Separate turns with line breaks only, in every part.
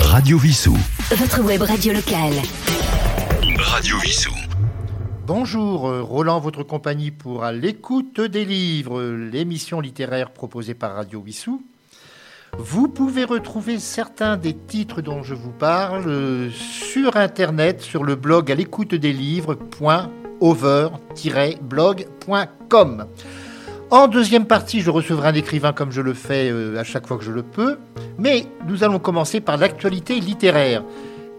Radio Vissou.
Votre web radio locale.
Radio Vissou.
Bonjour, euh, Roland, votre compagnie pour À l'écoute des livres, l'émission littéraire proposée par Radio Wissou. Vous pouvez retrouver certains des titres dont je vous parle euh, sur internet sur le blog à l'écoute des livres.over-blog.com. En deuxième partie, je recevrai un écrivain comme je le fais euh, à chaque fois que je le peux, mais nous allons commencer par l'actualité littéraire.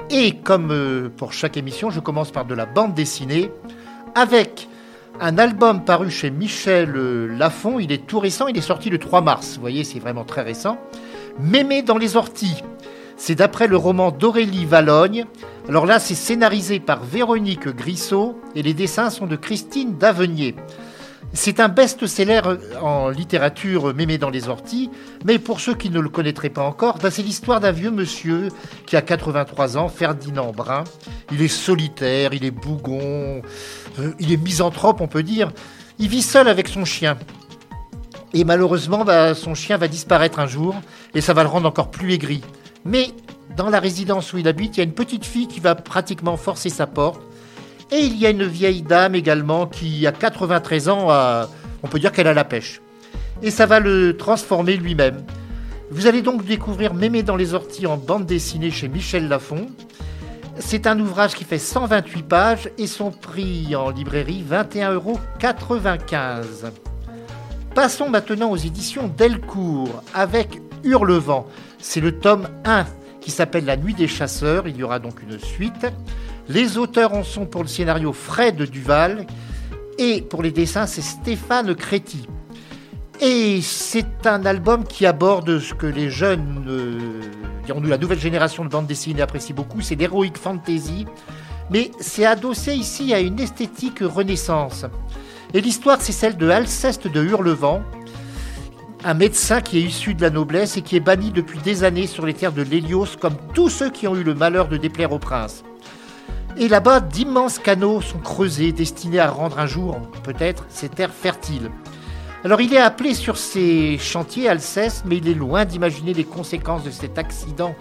Et comme euh, pour chaque émission, je commence par de la bande dessinée avec un album paru chez Michel euh, Lafon. Il est tout récent, il est sorti le 3 mars. Vous voyez, c'est vraiment très récent. Mémé dans les orties. C'est d'après le roman d'Aurélie Valogne. Alors là, c'est scénarisé par Véronique Grissot et les dessins sont de Christine Davenier. C'est un best-seller en littérature Mémé dans les orties, mais pour ceux qui ne le connaîtraient pas encore, ben, c'est l'histoire d'un vieux monsieur qui a 83 ans, Ferdinand Brun. Il est solitaire, il est bougon, euh, il est misanthrope, on peut dire. Il vit seul avec son chien. Et malheureusement, ben, son chien va disparaître un jour, et ça va le rendre encore plus aigri. Mais dans la résidence où il habite, il y a une petite fille qui va pratiquement forcer sa porte. Et il y a une vieille dame également qui, a 93 ans, on peut dire qu'elle a la pêche. Et ça va le transformer lui-même. Vous allez donc découvrir Mémé dans les orties en bande dessinée chez Michel Lafon. C'est un ouvrage qui fait 128 pages et son prix en librairie 21,95 euros. Passons maintenant aux éditions Delcourt avec Hurlevent. C'est le tome 1 qui s'appelle La Nuit des Chasseurs. Il y aura donc une suite. Les auteurs en sont pour le scénario Fred Duval et pour les dessins c'est Stéphane Créti. Et c'est un album qui aborde ce que les jeunes, euh, la nouvelle génération de bande dessinée apprécie beaucoup, c'est l'heroic fantasy. Mais c'est adossé ici à une esthétique renaissance. Et l'histoire c'est celle de Alceste de Hurlevent, un médecin qui est issu de la noblesse et qui est banni depuis des années sur les terres de l'Hélios comme tous ceux qui ont eu le malheur de déplaire au prince. Et là-bas, d'immenses canaux sont creusés, destinés à rendre un jour, peut-être, ces terres fertiles. Alors il est appelé sur ces chantiers Alceste, mais il est loin d'imaginer les conséquences de cet accident,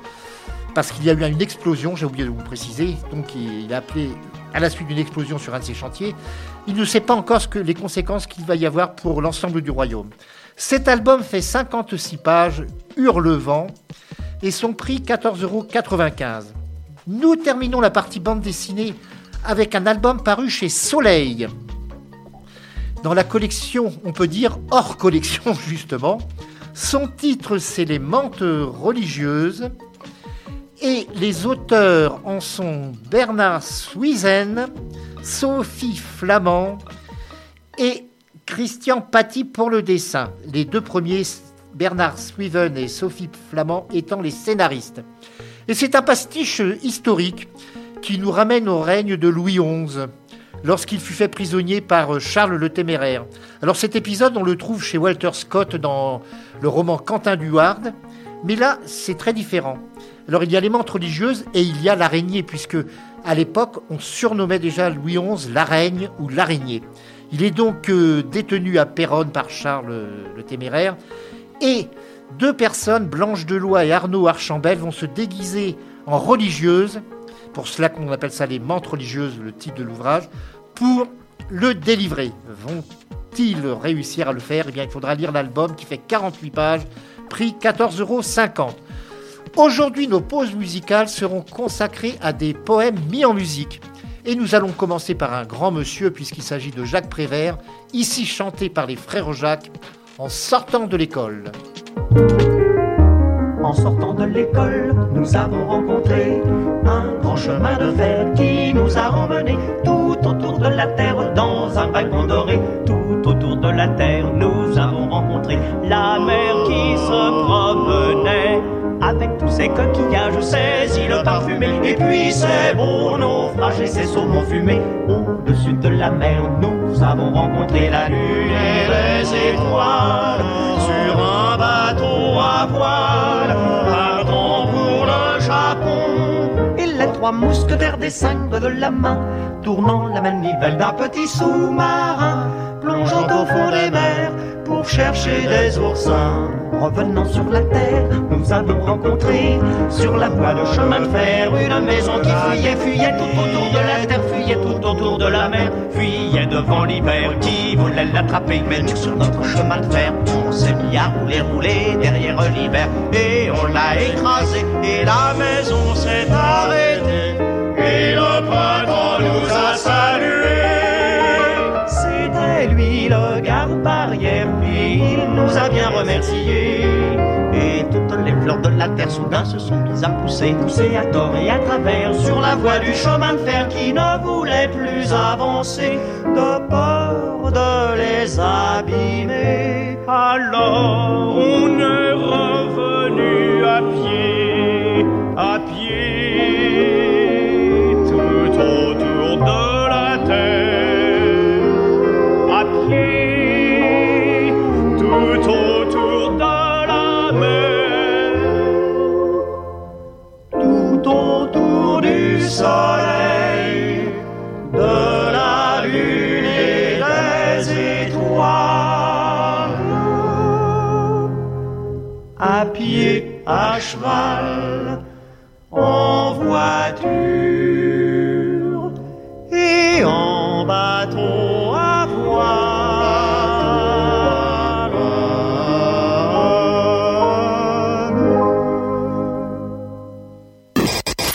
parce qu'il y a eu une explosion, j'ai oublié de vous préciser, donc il est appelé à la suite d'une explosion sur un de ces chantiers. Il ne sait pas encore ce que, les conséquences qu'il va y avoir pour l'ensemble du royaume. Cet album fait 56 pages, Hurlevent, et son prix 14,95 euros. Nous terminons la partie bande dessinée avec un album paru chez Soleil. Dans la collection, on peut dire hors collection justement. Son titre, c'est Les Mantes religieuses. Et les auteurs en sont Bernard Suizen, Sophie Flamand et Christian Paty pour le dessin. Les deux premiers, Bernard Suiven et Sophie Flamand, étant les scénaristes. Et c'est un pastiche historique qui nous ramène au règne de Louis XI, lorsqu'il fut fait prisonnier par Charles le Téméraire. Alors cet épisode, on le trouve chez Walter Scott dans le roman Quentin Duard, mais là, c'est très différent. Alors il y a les mantes religieuses et il y a l'araignée, puisque à l'époque, on surnommait déjà Louis XI l'araigne ou l'araignée. Il est donc euh, détenu à Péronne par Charles le Téméraire, et deux personnes, Blanche Deloy et Arnaud Archambel, vont se déguiser en religieuses, pour cela qu'on appelle ça les mantes religieuses, le titre de l'ouvrage, pour le délivrer. Vont-ils réussir à le faire? Eh bien, il faudra lire l'album qui fait 48 pages, prix 14,50 euros. Aujourd'hui, nos pauses musicales seront consacrées à des poèmes mis en musique. Et nous allons commencer par un grand monsieur, puisqu'il s'agit de Jacques Prévert, ici chanté par les frères Jacques, en sortant de l'école.
En sortant de l'école, nous avons rencontré un grand chemin de fer qui nous a emmenés tout autour de la terre dans un wagon doré. Tout autour de la terre, nous avons rencontré la mer qui se promenait avec tous ces coquillages, ces îles parfumées et puis ces beaux naufrages et ces saumons fumés. Au-dessus de la mer, nous avons rencontré la lune et les étoiles bateau à voile, partant pour le Japon. Et les trois mousquetaires descendent de la main, tournant la manivelle d'un petit sous-marin, plongeant au fond des mers pour chercher des oursins. Revenant sur la terre, nous avons rencontré sur la voie de chemin de fer une maison qui fuyait, fuyait tout autour de la terre, fuyait tout autour de la mer, fuyait devant l'hiver qui voulait l'attraper? Mais nous, sur notre chemin de fer, on s'est mis à rouler, rouler derrière l'hiver et on l'a écrasé et la maison s'est arrêtée. De la terre soudain se sont mises à pousser, pousser à tort et à travers sur la voie du chemin de fer qui ne voulait plus avancer, de peur de les abîmer. Alors on est revenu à pied, à pied, à cheval, en voiture et en bateau à voile.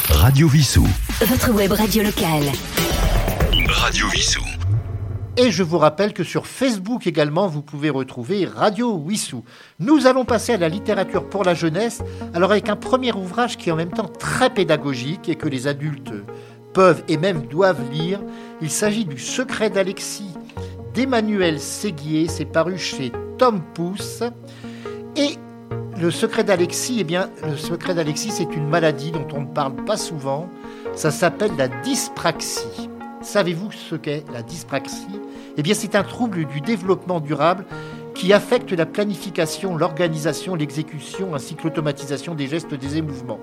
Radio Vissou.
Votre web radio locale.
Radio Vissou.
Et je vous rappelle que sur Facebook également, vous pouvez retrouver Radio Wissou. Nous allons passer à la littérature pour la jeunesse, alors avec un premier ouvrage qui est en même temps très pédagogique et que les adultes peuvent et même doivent lire. Il s'agit du Secret d'Alexis d'Emmanuel Séguier, c'est paru chez Tom Pouce. Et le secret d'Alexis, eh bien, le secret d'Alexis, c'est une maladie dont on ne parle pas souvent. Ça s'appelle la dyspraxie. Savez-vous ce qu'est la dyspraxie? Eh bien, c'est un trouble du développement durable qui affecte la planification, l'organisation, l'exécution ainsi que l'automatisation des gestes, des mouvements.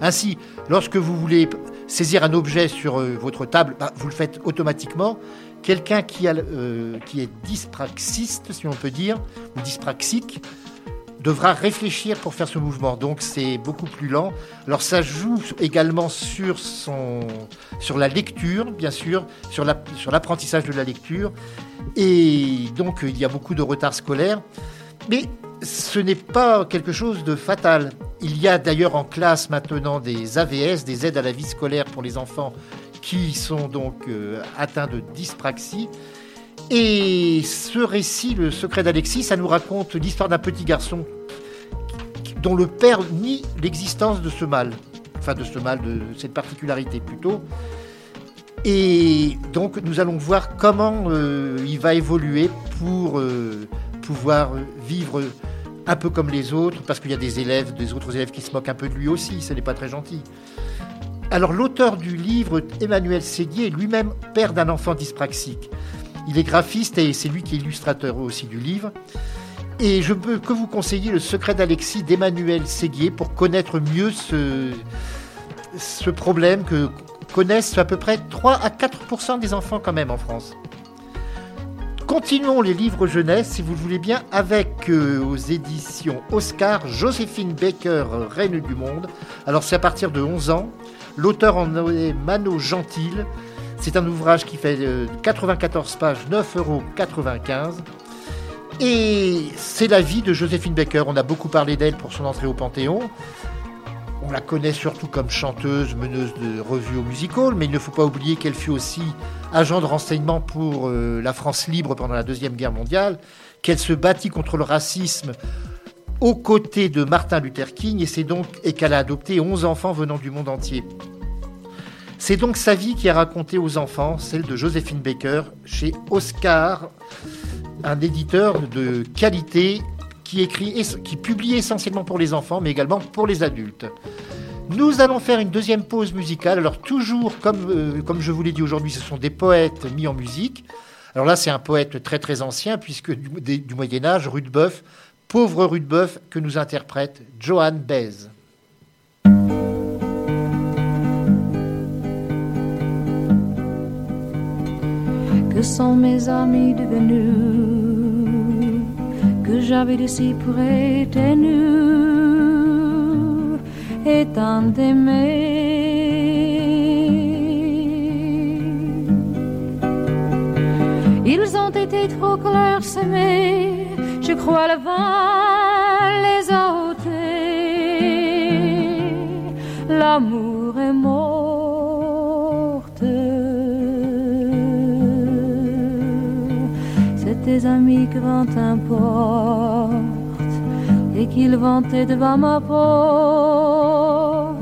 Ainsi, lorsque vous voulez saisir un objet sur euh, votre table, bah, vous le faites automatiquement. Quelqu'un euh, qui est dyspraxiste, si on peut dire, ou dyspraxique, devra réfléchir pour faire ce mouvement. Donc c'est beaucoup plus lent. Alors ça joue également sur, son, sur la lecture, bien sûr, sur l'apprentissage de la lecture. Et donc il y a beaucoup de retard scolaire. Mais ce n'est pas quelque chose de fatal. Il y a d'ailleurs en classe maintenant des AVS, des aides à la vie scolaire pour les enfants qui sont donc euh, atteints de dyspraxie. Et ce récit, Le secret d'Alexis, ça nous raconte l'histoire d'un petit garçon dont le père nie l'existence de ce mal, enfin de ce mal, de cette particularité plutôt. Et donc nous allons voir comment euh, il va évoluer pour euh, pouvoir vivre un peu comme les autres, parce qu'il y a des élèves, des autres élèves qui se moquent un peu de lui aussi, ce n'est pas très gentil. Alors l'auteur du livre, Emmanuel Séguier, est lui-même père d'un enfant dyspraxique. Il est graphiste et c'est lui qui est illustrateur aussi du livre. Et je peux que vous conseiller Le secret d'Alexis d'Emmanuel Séguier pour connaître mieux ce, ce problème que connaissent à peu près 3 à 4% des enfants quand même en France. Continuons les livres jeunesse, si vous le voulez bien, avec euh, aux éditions Oscar, Joséphine Baker, Reine du Monde. Alors c'est à partir de 11 ans. L'auteur en est Mano Gentil. C'est un ouvrage qui fait 94 euh, pages, 9,95 euros. Et c'est la vie de Joséphine Baker. On a beaucoup parlé d'elle pour son entrée au Panthéon. On la connaît surtout comme chanteuse, meneuse de revues au musical, mais il ne faut pas oublier qu'elle fut aussi agent de renseignement pour euh, la France libre pendant la Deuxième Guerre mondiale, qu'elle se battit contre le racisme aux côtés de Martin Luther King, et donc qu'elle a adopté 11 enfants venant du monde entier. C'est donc sa vie qui est racontée aux enfants, celle de Joséphine Baker, chez Oscar, un éditeur de qualité qui, écrit, qui publie essentiellement pour les enfants, mais également pour les adultes. Nous allons faire une deuxième pause musicale. Alors toujours, comme, euh, comme je vous l'ai dit aujourd'hui, ce sont des poètes mis en musique. Alors là, c'est un poète très très ancien, puisque du, Moyen Âge, Rudebeuf, pauvre Rudebeuf, que nous interprète Johan Bez.
Que sont mes amis devenus j'avais de si près tes nu et tant Ils ont été trop clairsemés, je crois le vent les a ôtés. L'amour est morte. Tes amis que vent importe et qu'ils vantaient devant ma porte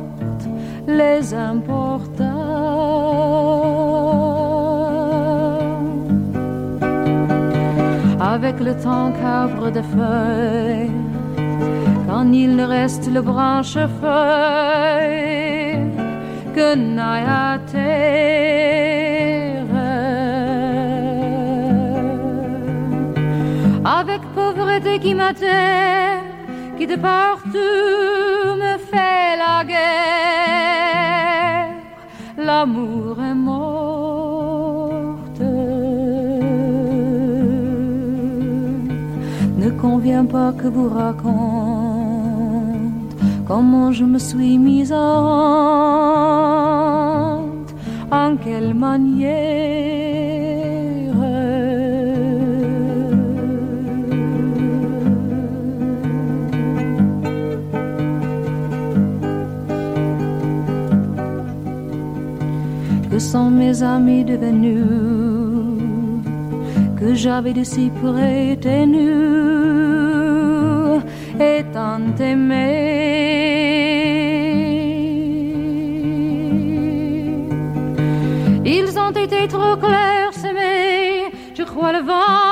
les importants. avec le temps qu'arbre de feuilles, quand il ne reste le branche feuille que n'aille Avec pauvreté qui m'atterre, qui de partout me fait la guerre, l'amour est morte. Ne convient pas que vous raconte comment je me suis mise en en quelle manière. Sont mes amis devenus que j'avais de si près tenus et tant aimés. Ils ont été trop clairsemés, je crois le vent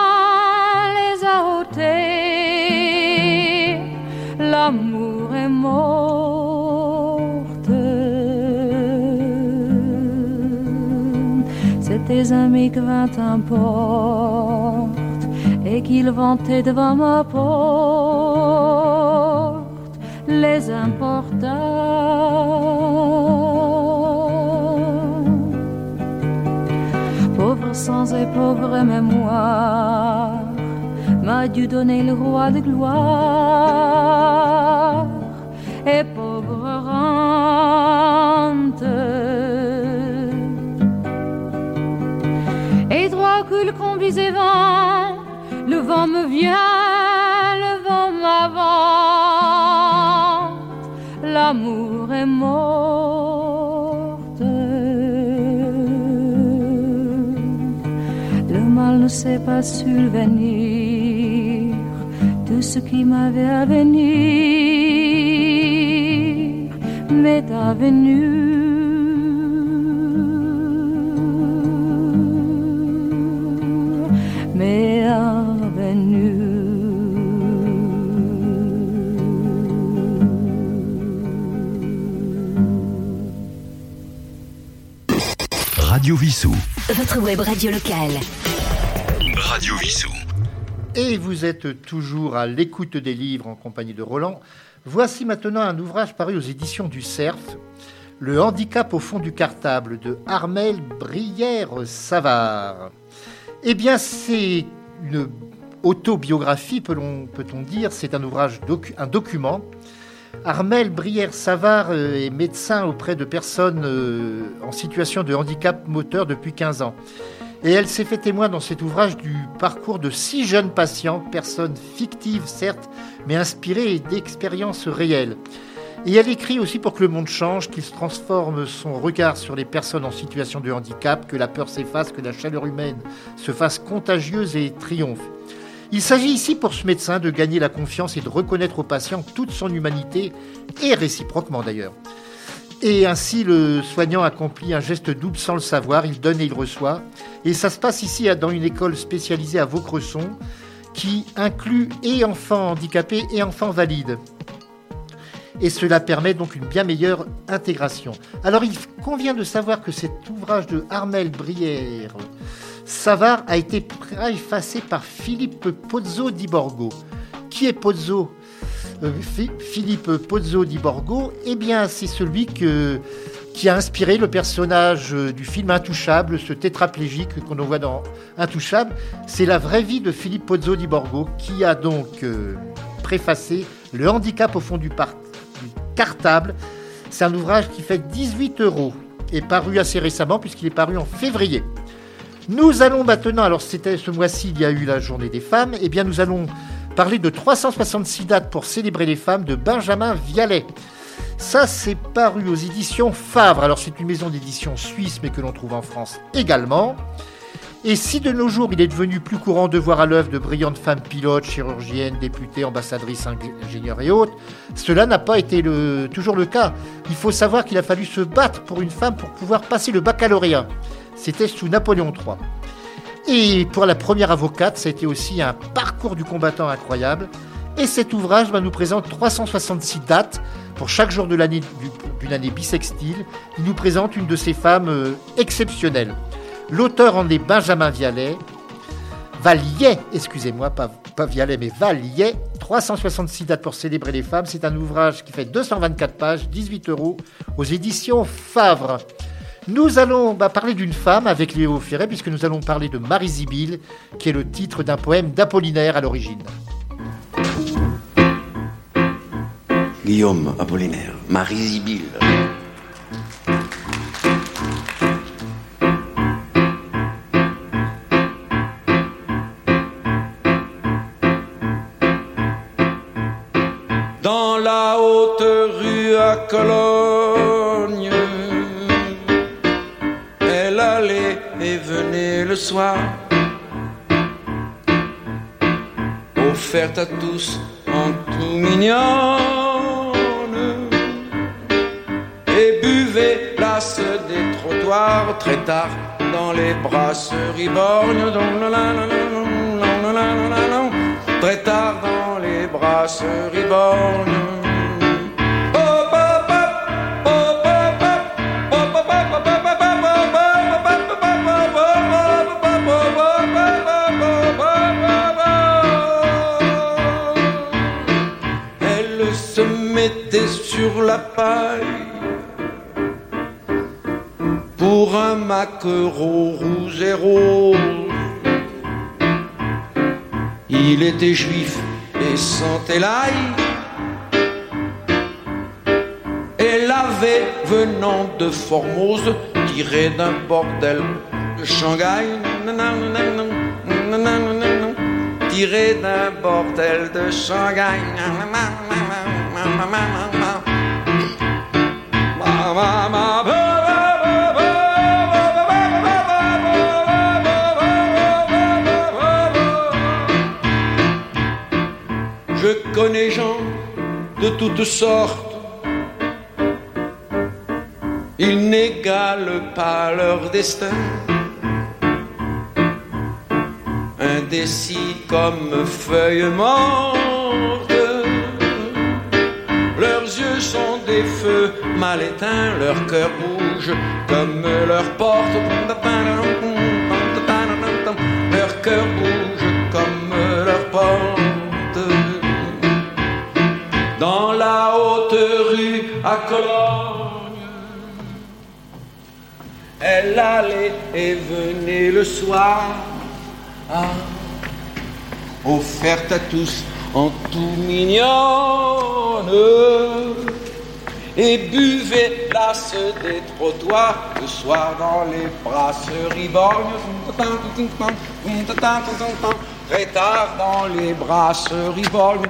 Tes amis que vint importe et qu'ils vantaient devant ma porte les importants. Pauvre sans et pauvre mémoire, m'a dû donner le roi de gloire est morte. Le mal ne sait pas subvenir, tout ce qui m'avait à venir m'est avenu.
Radio Vissou.
Votre web radio locale.
Radio Vissou.
Et vous êtes toujours à l'écoute des livres en compagnie de Roland. Voici maintenant un ouvrage paru aux éditions du Cerf, Le handicap au fond du cartable de Armel Brière-Savard. Eh bien, c'est une autobiographie, peut-on peut dire. C'est un ouvrage, docu un document. Armel Brière-Savard euh, est médecin auprès de personnes euh, en situation de handicap moteur depuis 15 ans. Et elle s'est fait témoin dans cet ouvrage du parcours de six jeunes patients, personnes fictives certes, mais inspirées d'expériences réelles. Et elle écrit aussi pour que le monde change, qu'il se transforme son regard sur les personnes en situation de handicap, que la peur s'efface, que la chaleur humaine se fasse contagieuse et triomphe. Il s'agit ici pour ce médecin de gagner la confiance et de reconnaître au patient toute son humanité, et réciproquement d'ailleurs. Et ainsi, le soignant accomplit un geste double sans le savoir, il donne et il reçoit. Et ça se passe ici dans une école spécialisée à Vaucresson, qui inclut et enfants handicapés et enfants valides. Et cela permet donc une bien meilleure intégration. Alors il convient de savoir que cet ouvrage de Armel Brière Savard a été préfacé par Philippe Pozzo di Borgo. Qui est Pozzo? Euh, Philippe Pozzo di Borgo Eh bien, c'est celui qui a inspiré le personnage euh, du film Intouchable, ce tétraplégique qu'on voit dans Intouchable. C'est la vraie vie de Philippe Pozzo di Borgo qui a donc euh, préfacé Le handicap au fond du, du cartable. C'est un ouvrage qui fait 18 euros et paru assez récemment puisqu'il est paru en février. Nous allons maintenant, alors c'était ce mois-ci, il y a eu la journée des femmes, et eh bien nous allons parler de 366 dates pour célébrer les femmes de Benjamin Vialet. Ça, c'est paru aux éditions Favre. Alors, c'est une maison d'édition suisse, mais que l'on trouve en France également. Et si de nos jours, il est devenu plus courant de voir à l'œuvre de brillantes femmes pilotes, chirurgiennes, députées, ambassadrices, ingénieurs et autres, cela n'a pas été toujours le cas. Il faut savoir qu'il a fallu se battre pour une femme pour pouvoir passer le baccalauréat. C'était sous Napoléon III. Et pour la première avocate, ça a été aussi un parcours du combattant incroyable. Et cet ouvrage nous présente 366 dates pour chaque jour d'une année bisextile. Il nous présente une de ces femmes euh, exceptionnelles. L'auteur en est Benjamin Vialet. Valier, excusez-moi, pas, pas Vialet, mais Valier. 366 dates pour célébrer les femmes. C'est un ouvrage qui fait 224 pages, 18 euros, aux éditions Favre. Nous allons bah, parler d'une femme avec Léo Ferret, puisque nous allons parler de Marie Zibille, qui est le titre d'un poème d'Apollinaire à l'origine.
Guillaume Apollinaire, Marie Zibille.
Dans la haute rue à Cologne, soir, offerte à tous en tout mignon des trottoirs très tard dans les brasseries borgnes. Très tard dans les brasseries borgnes. Pour un maquereau rouge et rose. Il était juif et sentait l'ail. Elle avait, venant de Formose, tiré d'un bordel de Shanghai. Tiré d'un bordel de Shanghai. Connais gens de toutes sortes. Ils n'égalent pas leur destin. Indécis comme feuilles mortes. Des feux mal éteints, leur cœur bouge comme leur porte. Leur cœur bouge comme leur porte. dans la haute rue à Cologne. Elle allait et venait le soir, ah, offerte à tous en tout mignonne, et buvait place des trottoirs le soir dans les brasseries borgnes très tard dans les brasseries borgnes.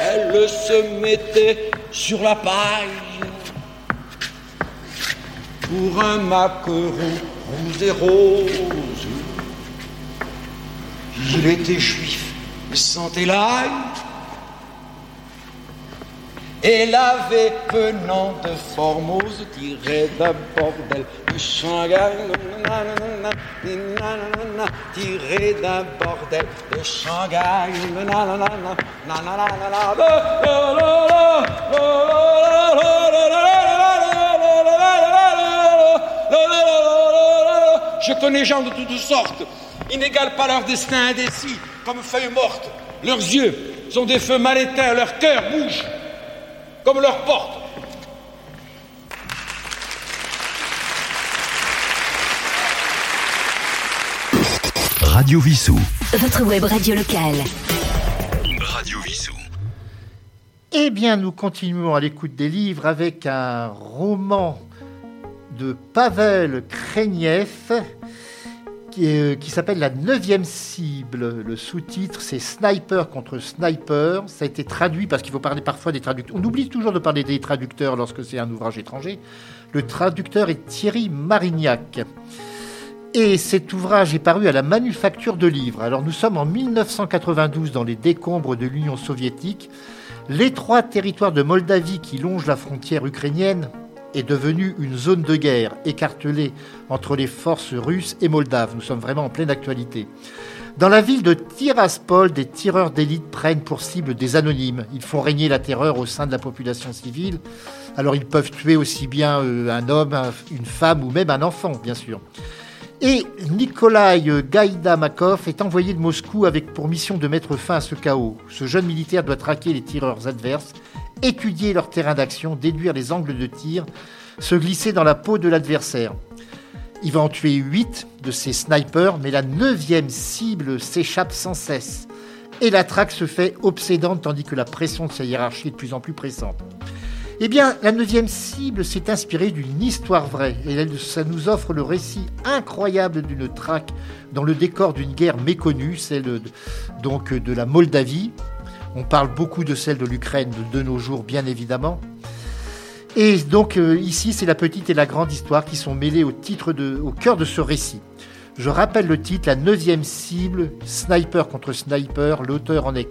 Elle se mettait sur la paille pour un maquereau rose et rose. Il était juif, sentait l'ail elle avait venant de Formose tiré d'un bordel de Shanghai, tiré d'un bordel de Shanghai. Je connais gens de toutes sortes. Ils n'égalent pas leur destin indécis, comme feuilles mortes. Leurs yeux sont des feux mal éteints, leur cœur bouge, comme leurs portes.
Radio Vissou.
Votre web radio locale.
Radio Vissou.
Eh bien, nous continuons à l'écoute des livres avec un roman de Pavel Kreniev qui, est- qui s'appelle La neuvième cible. Le sous-titre, c'est Sniper contre Sniper. Ça a été traduit parce qu'il faut parler parfois des traducteurs. On oublie toujours de parler des traducteurs lorsque c'est un ouvrage étranger. Le traducteur est Thierry Marignac. Et cet ouvrage est paru à la Manufacture de Livres. Alors nous sommes en 1992 dans les décombres de l'Union soviétique. L'étroit territoire de Moldavie qui longe la frontière ukrainienne est devenu une zone de guerre écartelée entre les forces russes et moldaves. Nous sommes vraiment en pleine actualité. Dans la ville de Tiraspol, des tireurs d'élite prennent pour cible des anonymes. Ils font régner la terreur au sein de la population civile. Alors ils peuvent tuer aussi bien euh, un homme, un- une femme ou même un enfant, bien sûr. Et Nikolai Gaïdamakov est envoyé de Moscou avec pour mission de mettre fin à ce chaos. Ce jeune militaire doit traquer les tireurs adverses, étudier leur terrain d'action, déduire les angles de tir, se glisser dans la peau de l'adversaire. Il va en tuer huit de ces snipers, mais la neuvième cible s'échappe sans cesse. Et la traque se fait obsédante tandis que la pression de sa hiérarchie est de plus en plus pressante. Eh bien, la neuvième cible s'est inspirée d'une histoire vraie et ça nous offre le récit incroyable d'une traque dans le décor d'une guerre méconnue, celle de, donc de la Moldavie. On parle beaucoup de celle de l'Ukraine de, nos jours, bien évidemment. Et donc euh, ici, c'est la petite et la grande histoire qui sont mêlées au cœur de ce récit. Je rappelle le titre, la neuvième cible, Sniper contre Sniper. L'auteur en est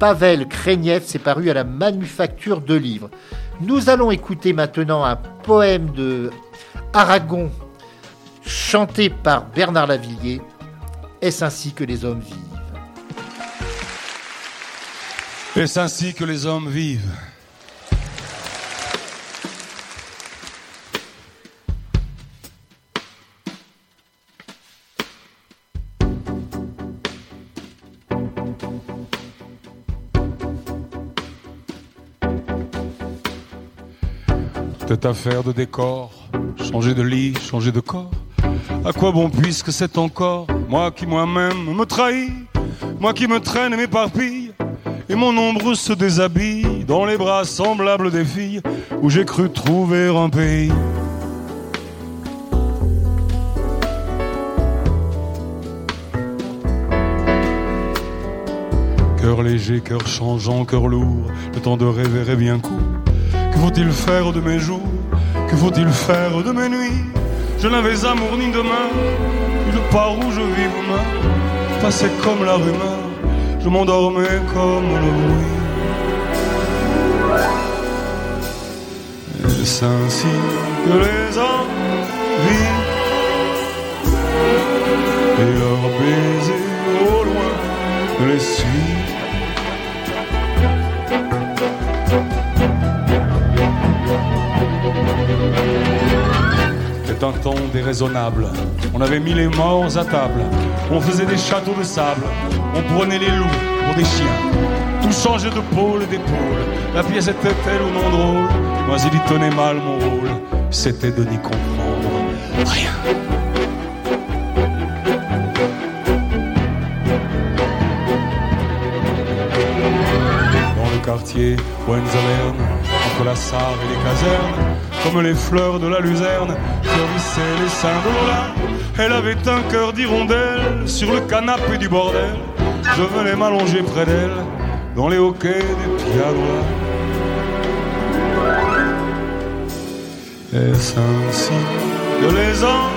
Pavel Kreniev, c'est paru à la Manufacture de Livres. Nous allons écouter maintenant un poème de Aragon chanté par Bernard Lavillier. Est-ce ainsi que les hommes vivent?
Est-ce ainsi que les hommes vivent Cette affaire de décor, changer de lit, changer de corps. À quoi bon puisque c'est encore moi qui moi-même me trahis, moi qui me traîne et m'éparpille, et mon ombre se déshabille dans les bras semblables des filles où j'ai cru trouver un pays. Cœur léger, cœur changeant, cœur lourd, le temps de rêver est bien court. Que faut-il faire de mes jours? Que faut-il faire de mes nuits? Je n'avais amour ni demain, nulle part où je vis mains. Je comme la rumeur, je m'endormais comme le bruit. Est-ce ainsi que les vivent Et leurs baisers Un temps déraisonnable. On avait mis les morts à table. On faisait des châteaux de sable. On prenait les loups pour des chiens. Tout changeait de pôle et d'épaule. La pièce était-elle ou non drôle Moi, il y tenait mal mon rôle. C'était de n'y comprendre rien. Dans le quartier Wenzalern, entre la Sarre et les casernes, comme les fleurs de la luzerne, fleurissaient les Lola. Elle avait un cœur d'hirondelle sur le canapé du bordel. Je venais m'allonger près d'elle dans les hoquets des pianos. Est-ce ainsi que les hommes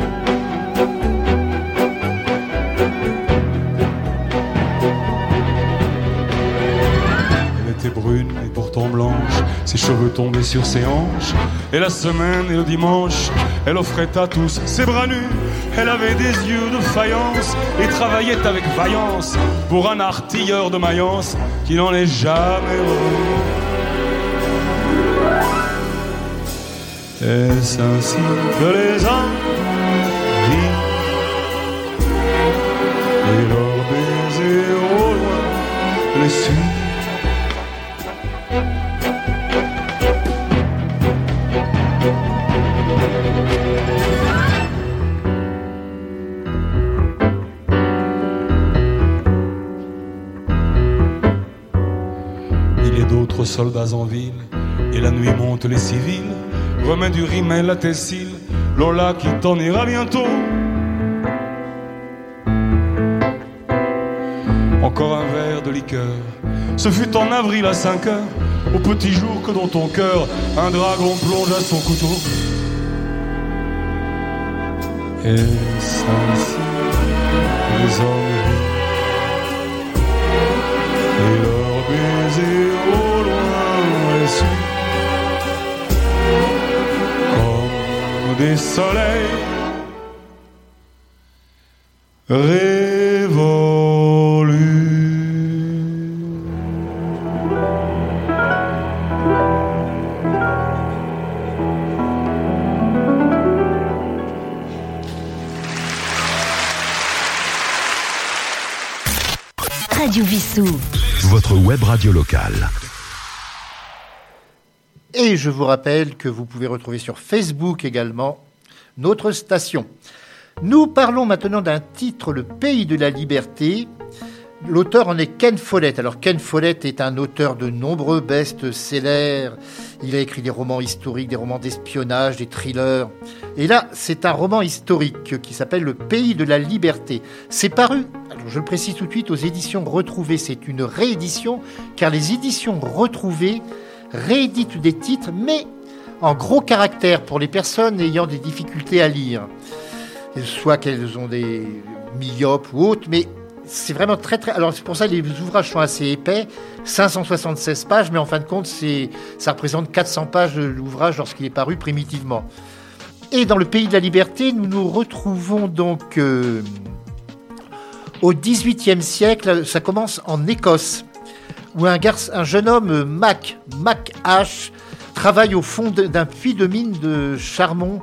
Ses cheveux tombaient sur ses hanches. Et la semaine et le dimanche, elle offrait à tous ses bras nus. Elle avait des yeux de faïence et travaillait avec vaillance pour un artilleur de Mayence qui n'en est jamais revenu. Est-ce ainsi que les hommes soldats en ville, et la nuit monte les civils, remets du rimel à tes cils, Lola qui t'en ira bientôt. Encore un verre de liqueur, ce fut en avril à 5 heures, au petit jour que dans ton cœur, un dragon plonge à son couteau. Ainsi que les hommes et leurs baisers comme des soleils révolus.
Radio Vissou.
Votre web radio locale.
Et je vous rappelle que vous pouvez retrouver sur Facebook également notre station. Nous parlons maintenant d'un titre, Le Pays de la Liberté. L'auteur en est Ken Follett. Alors Ken Follett est un auteur de nombreux best-sellers. Il a écrit des romans historiques, des romans d'espionnage, des thrillers. Et là, c'est un roman historique qui s'appelle Le Pays de la Liberté. C'est paru, je le précise tout de suite, aux éditions Retrouvées. C'est une réédition, car les éditions Retrouvées rééditent des titres, mais en gros caractères pour les personnes ayant des difficultés à lire. Soit qu'elles ont des myopes ou autres, mais c'est vraiment très très. Alors c'est pour ça que les ouvrages sont assez épais, 576 pages, mais en fin de compte, ça représente 400 pages de l'ouvrage lorsqu'il est paru primitivement. Et dans le pays de la liberté, nous nous retrouvons donc euh, au XVIIIe siècle. Ça commence en Écosse, où un, jeune homme, Mac, Mac H, travaille au fond d'un puits de mine de charbon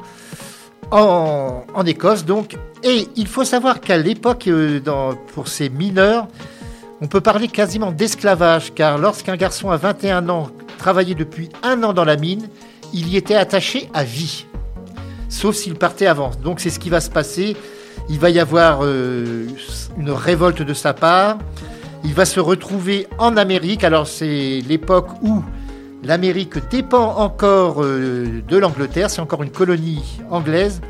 en, en Écosse. Donc, et il faut savoir qu'à l'époque, euh, pour ces mineurs, on peut parler quasiment d'esclavage, car lorsqu'un garçon à 21 ans travaillait depuis un an dans la mine, il y était attaché à vie, sauf s'il partait avant. Donc c'est ce qui va se passer. Il va y avoir euh, une révolte de sa part. Il va se retrouver en Amérique. Alors c'est l'époque où l'Amérique dépend encore euh, de l'Angleterre. C'est encore une colonie anglaise.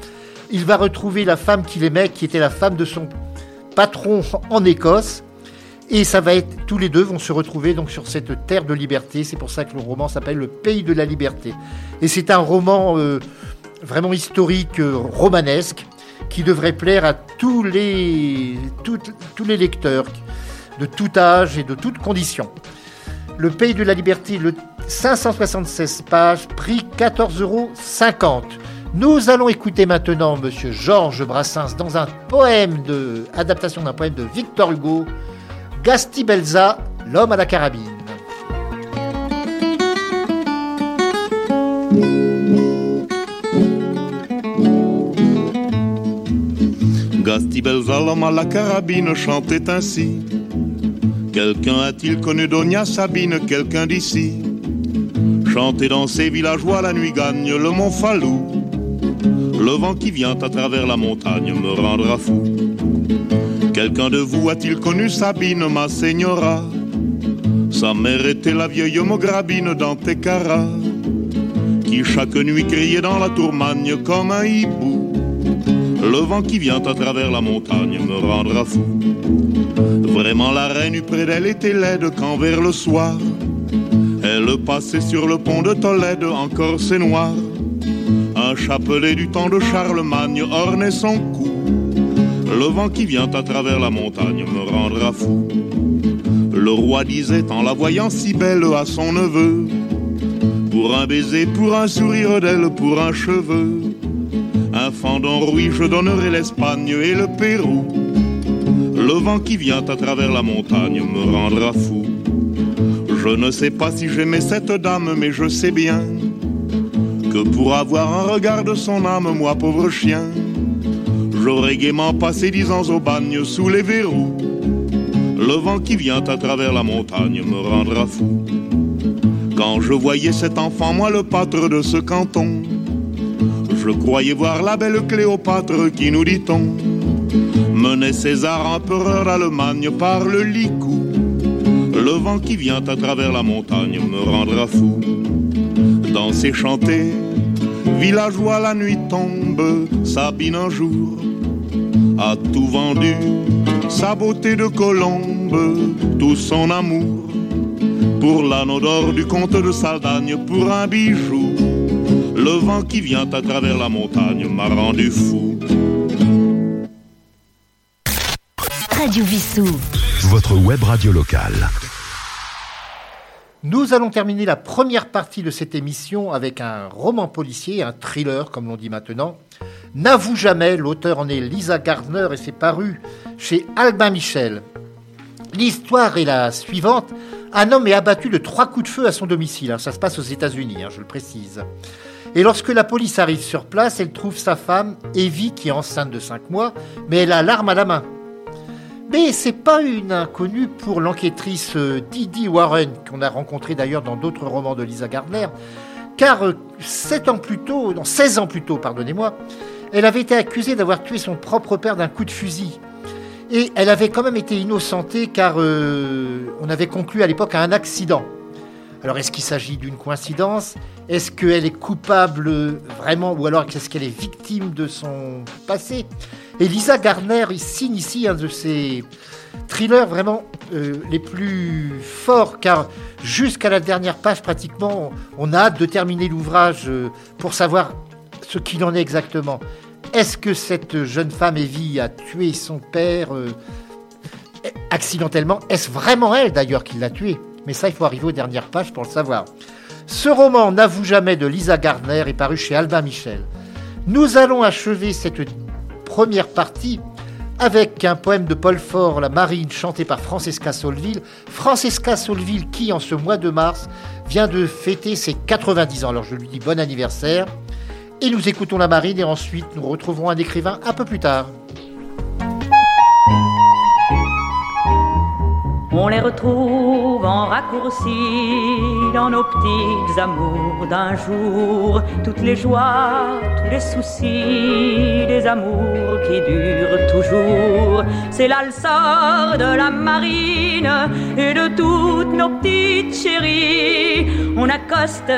Il va retrouver la femme qu'il aimait, qui était la femme de son patron en Écosse. Et ça va être tous les deux vont se retrouver donc sur cette terre de liberté. C'est pour ça que le roman s'appelle Le Pays de la Liberté. Et c'est un roman euh, vraiment historique, euh, romanesque, qui devrait plaire à tous les toutes- tous les lecteurs de tout âge et de toutes conditions. Le Pays de la Liberté, le 576 pages, prix 14,50 euros. Nous allons écouter maintenant Monsieur Georges Brassens dans un poème de adaptation d'un poème de Victor Hugo, Gastibelza, l'homme à la carabine.
La carabine, chantait ainsi. Quelqu'un a-t-il connu Donia Sabine, quelqu'un d'ici? Chanter dans ces villageois, la nuit gagne le mont Falou. Le vent qui vient à travers la montagne me rendra fou. Quelqu'un de vous a-t-il connu Sabine, ma señora? Sa mère était la vieille Mograbine d'Antecara, qui chaque nuit criait dans la tourmagne comme un hibou. Le vent qui vient à travers la montagne me rendra fou. Vraiment la reine eut près d'elle était laide quand vers le soir, elle passait sur le pont de Tolède, encore c'est noir. Un chapelet du temps de Charlemagne ornait son cou. Le vent qui vient à travers la montagne me rendra fou. Le roi disait en la voyant si belle à son neveu, pour un baiser, pour un sourire d'elle, pour un cheveu, je donnerai l'Espagne et le Pérou. Le vent qui vient à travers la montagne me rendra fou. Je ne sais pas si j'aimais cette dame, mais je sais bien que pour avoir un regard de son âme, moi pauvre chien, j'aurais gaiement passé dix ans au bagne sous les verrous. Le vent qui vient à travers la montagne me rendra fou. Quand je voyais cet enfant, moi le pâtre de ce canton, je croyais voir la belle Cléopâtre qui nous dit-on menait César empereur d'Allemagne par le licou. Le vent qui vient à travers la montagne me rendra fou. Danser, chanter, villageois la nuit tombe, Sabine un jour a tout vendu, sa beauté de colombe, tout son amour. Pour l'anneau d'or du comte de Saldagne, pour un bijou, le vent qui vient à travers la montagne m'a rendu fou.
Radio Vissou.
Votre web radio locale.
Nous allons terminer la première partie de cette émission avec un roman policier, un thriller comme l'on dit maintenant. N'avoue jamais, l'auteur en est Lisa Gardner et c'est paru chez Albin Michel. L'histoire est la suivante. Un homme est abattu de trois coups de feu à son domicile. Alors, ça se passe aux États-Unis, hein, je le précise. Et lorsque la police arrive sur place, elle trouve sa femme, Evie, qui est enceinte de 5 mois, mais elle a l'arme à la main. Mais c'est pas une inconnue pour l'enquêtrice euh, Didi Warren, qu'on a rencontrée d'ailleurs dans d'autres romans de Lisa Gardner, car euh, sept ans plus tôt, non, 16 ans plus tôt, pardonnez-moi, elle avait été accusée d'avoir tué son propre père d'un coup de fusil. Et elle avait quand même été innocentée car euh, on avait conclu à l'époque à un accident. Alors est-ce qu'il s'agit d'une coïncidence? Est-ce qu'elle est coupable vraiment ou alors est-ce qu'elle est victime de son passé? Et Lisa Gardner il signe ici un de ses thrillers vraiment euh, les plus forts car jusqu'à la dernière page pratiquement on a hâte de terminer l'ouvrage euh, pour savoir ce qu'il en est exactement. Est-ce que cette jeune femme Evie a tué son père euh, accidentellement? Est-ce vraiment elle d'ailleurs qui l'a tué? Mais ça, il faut arriver aux dernières pages pour le savoir. Ce roman N'avoue jamais de Lisa Gardner est paru chez Albin Michel. Nous allons achever cette première partie avec un poème de Paul Fort, La Marine, chanté par Francesca Solville. Francesca Solville qui, en ce mois de mars, vient de fêter ses 90 ans. Alors je lui dis bon anniversaire. Et nous écoutons la marine et ensuite nous retrouverons un écrivain un peu plus tard.
On les retrouve en raccourci dans nos petites amours d'un jour, toutes les joies, tous les soucis, des amours qui durent toujours. C'est là sort de la marine et de toutes nos petites chéries. On accoste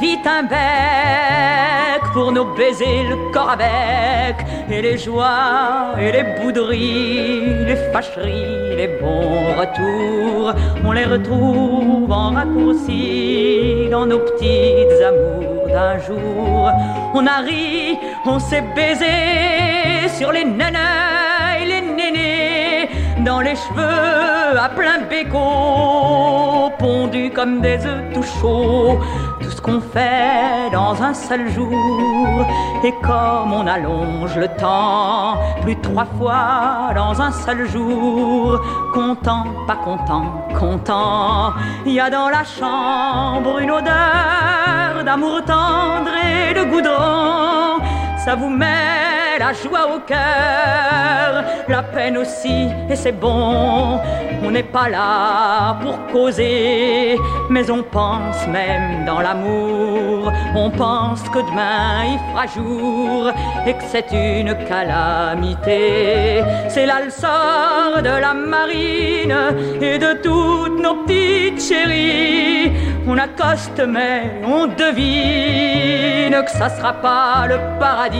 vite un bec pour nous baiser le corps avec et les joies et les bouderies, les fâcheries, les bons retours, on les retrouve en raccourci dans nos petites amours d'un jour. On a ri, on s'est baisé sur les nanas et les nénés, dans les cheveux à plein béco, pondus comme des œufs tout chauds tout ce qu'on fait dans un seul jour. Et comme on allonge le temps, plus trois fois dans un seul jour, content, pas content, content, il y a dans la chambre une odeur d'amour tendre et de goudron. Ça vous met la joie au cœur, la peine aussi, et c'est bon. On n'est pas là pour causer, mais on pense même dans l'amour. On pense que demain il fera jour et que c'est une calamité. C'est là le sort de la marine et de toutes nos petites chéries. On accoste, mais on devine que ça sera pas le paradis.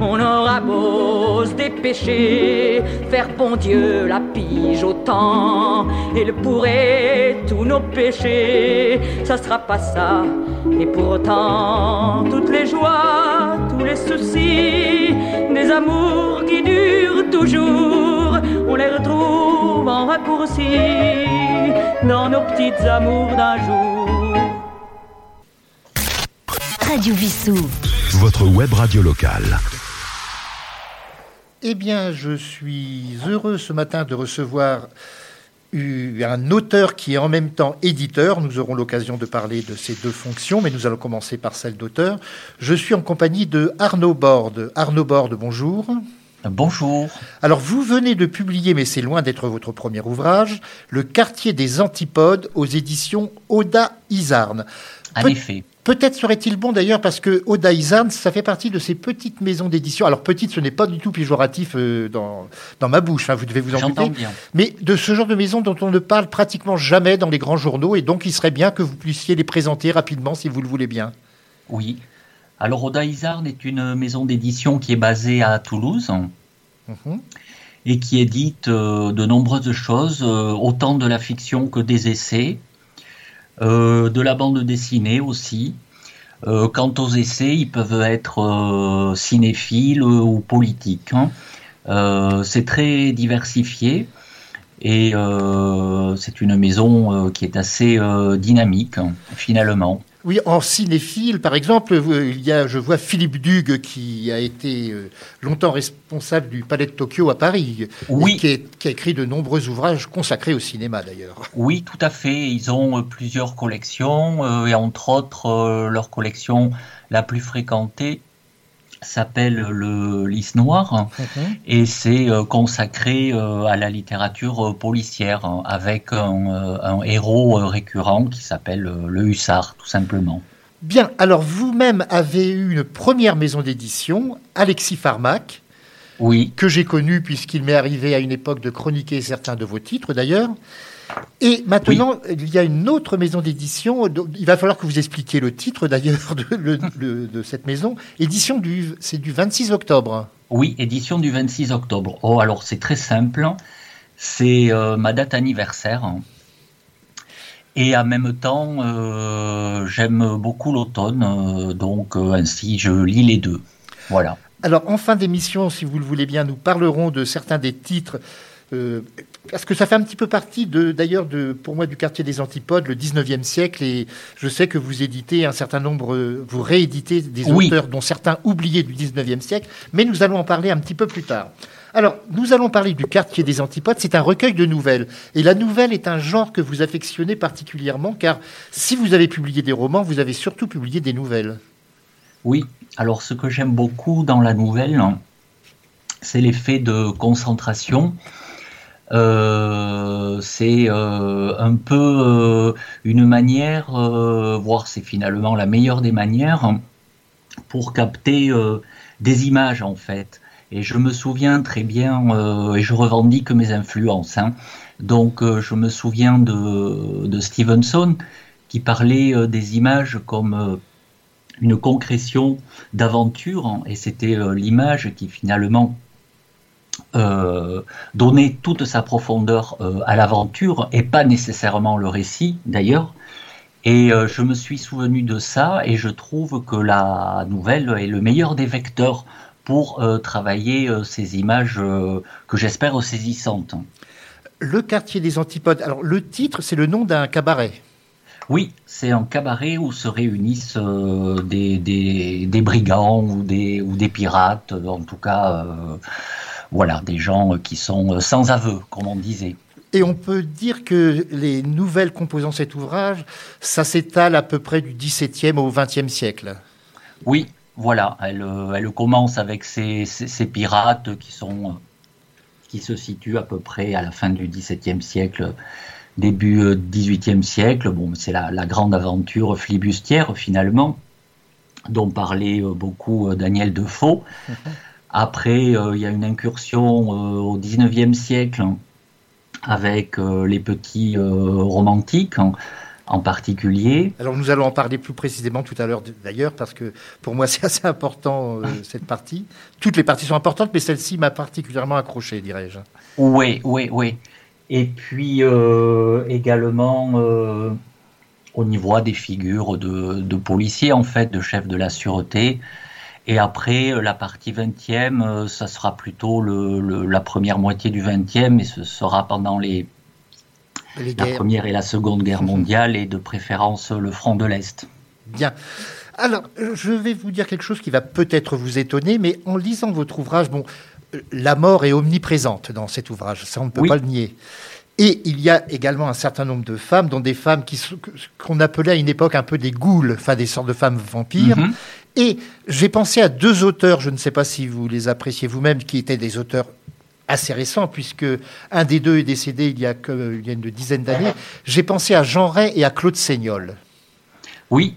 On aura beau se dépêcher, faire bon Dieu la pige au temps, le pourrait tous nos péchés, ça sera pas ça. Et pourtant, toutes les joies, tous les soucis, des amours qui durent toujours, on les retrouve en raccourci dans nos petites amours d'un jour.
Radio Vissou.
Votre web radio locale.
Eh bien, je suis heureux ce matin de recevoir un auteur qui est en même temps éditeur. Nous aurons l'occasion de parler de ces deux fonctions, mais nous allons commencer par celle d'auteur. Je suis en compagnie de Arnaud Borde. Arnaud Borde, bonjour.
Bonjour.
Alors, vous venez de publier, mais c'est loin d'être votre premier ouvrage, Le quartier des antipodes aux éditions Oda Isarn.
En effet.
Peut-être serait-il bon d'ailleurs parce que Oda Isarn, ça fait partie de ces petites maisons d'édition. Alors petite, ce n'est pas du tout péjoratif euh, dans, dans ma bouche, hein, vous devez vous en douter. Mais de ce genre de maison dont on ne parle pratiquement jamais dans les grands journaux, et donc il serait bien que vous puissiez les présenter rapidement si vous le voulez bien.
Oui. Alors, Oda Isarn est une maison d'édition qui est basée à Toulouse
Mhm.
et qui édite euh, de nombreuses choses, euh, autant de la fiction que des essais, de la bande dessinée aussi. Euh, quant aux essais, ils peuvent être euh, cinéphiles euh, ou politiques. hein. Euh, c'est très diversifié et euh, c'est une maison euh, qui est assez euh, dynamique hein, finalement.
Oui, en cinéphile, par exemple, il y a, je vois Philippe Dugue qui a été euh, longtemps responsable du Palais de Tokyo à Paris,
Oui.
qui, est- qui a écrit de nombreux ouvrages consacrés au cinéma d'ailleurs.
Oui, tout à fait. Ils ont euh, plusieurs collections euh, et entre autres, leur collection la plus fréquentée s'appelle le Lys Noir et c'est euh, consacré euh, à la littérature euh, policière hein, avec un, un héros récurrent qui s'appelle le Hussard, tout simplement.
Bien, alors vous-même avez eu une première maison d'édition, Alexis Farmac,
Oui,
que j'ai connu puisqu'il m'est arrivé à une époque de chroniquer certains de vos titres d'ailleurs. Et maintenant, il y a une autre maison d'édition. Il va falloir que vous expliquiez le titre d'ailleurs de, le- le- de cette maison. Édition du, c'est du 26 octobre.
oui, édition du 26 octobre. Oh, alors c'est très simple. C'est euh, ma date anniversaire. Et en même temps, euh, j'aime beaucoup l'automne, euh, donc euh, ainsi je lis les deux. Voilà.
Alors, en fin d'émission, si vous le voulez bien, nous parlerons de certains des titres. euh, parce que ça fait un petit peu partie, de, d'ailleurs, de, pour moi, du quartier des Antipodes, le 19e siècle. Et je sais que vous éditez un certain nombre, vous rééditez des
Oui.
auteurs dont certains oubliés du 19e siècle. Mais nous allons en parler un petit peu plus tard. Alors, nous allons parler du quartier des Antipodes. C'est un recueil de nouvelles. Et la nouvelle est un genre que vous affectionnez particulièrement, car si vous avez publié des romans, vous avez surtout publié des nouvelles.
Oui, alors ce que j'aime beaucoup dans la nouvelle, c'est l'effet de concentration. Euh, c'est euh, un peu euh, une manière, voire c'est finalement la meilleure des manières, pour capter des images en fait. Et je me souviens très bien, et je revendique mes influences. hein. Donc je me souviens de, de Stevenson qui parlait des images comme une concrétion d'aventure, hein, et c'était l'image qui finalement euh, donnait toute sa profondeur euh, à l'aventure, et pas nécessairement le récit d'ailleurs. Et euh, je me suis souvenu de ça, et je trouve que la nouvelle est le meilleur des vecteurs pour travailler ces images que j'espère saisissantes.
Le quartier des Antipodes. Alors, le titre, c'est le nom d'un cabaret.
Oui, c'est un cabaret où se réunissent des, des, des brigands ou des, ou des pirates, en tout cas, voilà, des gens qui sont euh, sans aveu, comme on disait.
Et on peut dire que les nouvelles composant cet ouvrage, ça s'étale à peu près du XVIIe au XXe siècle.
Oui, voilà, elle, euh, elle commence avec ces, ces, ces pirates qui sont, euh, qui se situent à peu près à la fin du XVIIe siècle, début euh, XVIIIe siècle. Bon, c'est la, la grande aventure flibustière finalement, dont parlait euh, beaucoup euh, Daniel Defoe. Après, euh, il y a une incursion euh, au XIXe siècle avec euh, les petits romantiques, en particulier.
Alors nous allons en parler plus précisément tout à l'heure d'ailleurs parce que pour moi c'est assez important euh, cette partie. Toutes les parties sont importantes mais celle-ci m'a particulièrement accroché dirais-je.
Oui, oui, oui. Et puis euh, également euh, au niveau des figures de, de, policiers en fait, de chefs de la sûreté. Et après, la partie 20e, ça sera plutôt le, le, la première moitié du 20e et ce sera pendant les la Première et la Seconde Guerre mondiale et de préférence le front de l'Est.
Bien. Alors, je vais vous dire quelque chose qui va peut-être vous étonner, mais en lisant votre ouvrage, bon, la mort est omniprésente dans cet ouvrage, ça on ne peut pas le nier. Et il y a également un certain nombre de femmes, dont des femmes qui qu'on appelait à une époque un peu des ghouls, enfin des sortes de femmes vampires. Mhm. Et j'ai pensé à deux auteurs, je ne sais pas si vous les appréciez vous-même, qui étaient des auteurs assez récent, puisque un des deux est décédé il y a, une dizaine d'années. J'ai pensé à Jean Ray et à Claude Seignol.
Oui,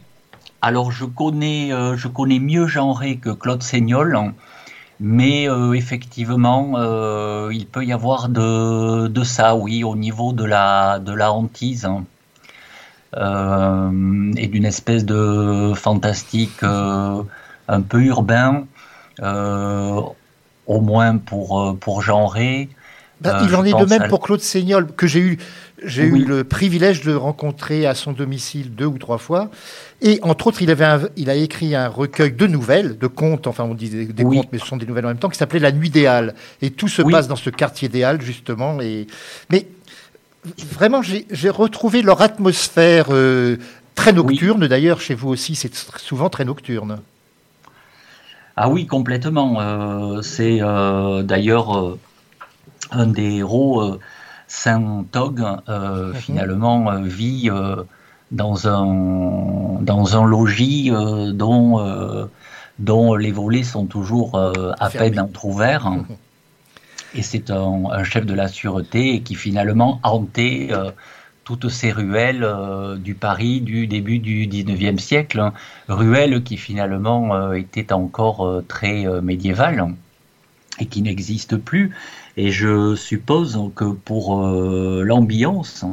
alors je connais, euh, je connais mieux Jean Ray que Claude Seignol, mais euh, effectivement, euh, il peut y avoir de, de, ça, oui, au niveau de la, de la hantise. Hein. Et d'une espèce de fantastique un peu urbain au moins pour, euh, pour genrer.
Bah, il euh, en est de même pour Claude Seignol, que j'ai eu, j'ai eu le privilège de rencontrer à son domicile deux ou trois fois. Et entre autres, il, avait il a écrit un recueil de nouvelles, de contes, enfin on dit des, contes, mais ce sont des nouvelles en même temps, qui s'appelait La Nuit des Halles. Et tout se passe dans ce quartier des Halles, justement. Et... Mais vraiment, j'ai retrouvé leur atmosphère euh, très nocturne. D'ailleurs, chez vous aussi, c'est souvent très nocturne.
Ah oui, complètement. Euh, c'est euh, d'ailleurs un des héros, Saint Tog, mhm. finalement, vit dans, un, dans un logis dont, dont les volets sont toujours à peine entrouverts. Mhm. Et c'est un, chef de la sûreté qui finalement hantait toutes ces ruelles euh, du Paris du début du 19e siècle, hein. ruelles qui finalement euh, étaient encore euh, très médiévales et qui n'existent plus. Et je suppose que pour l'ambiance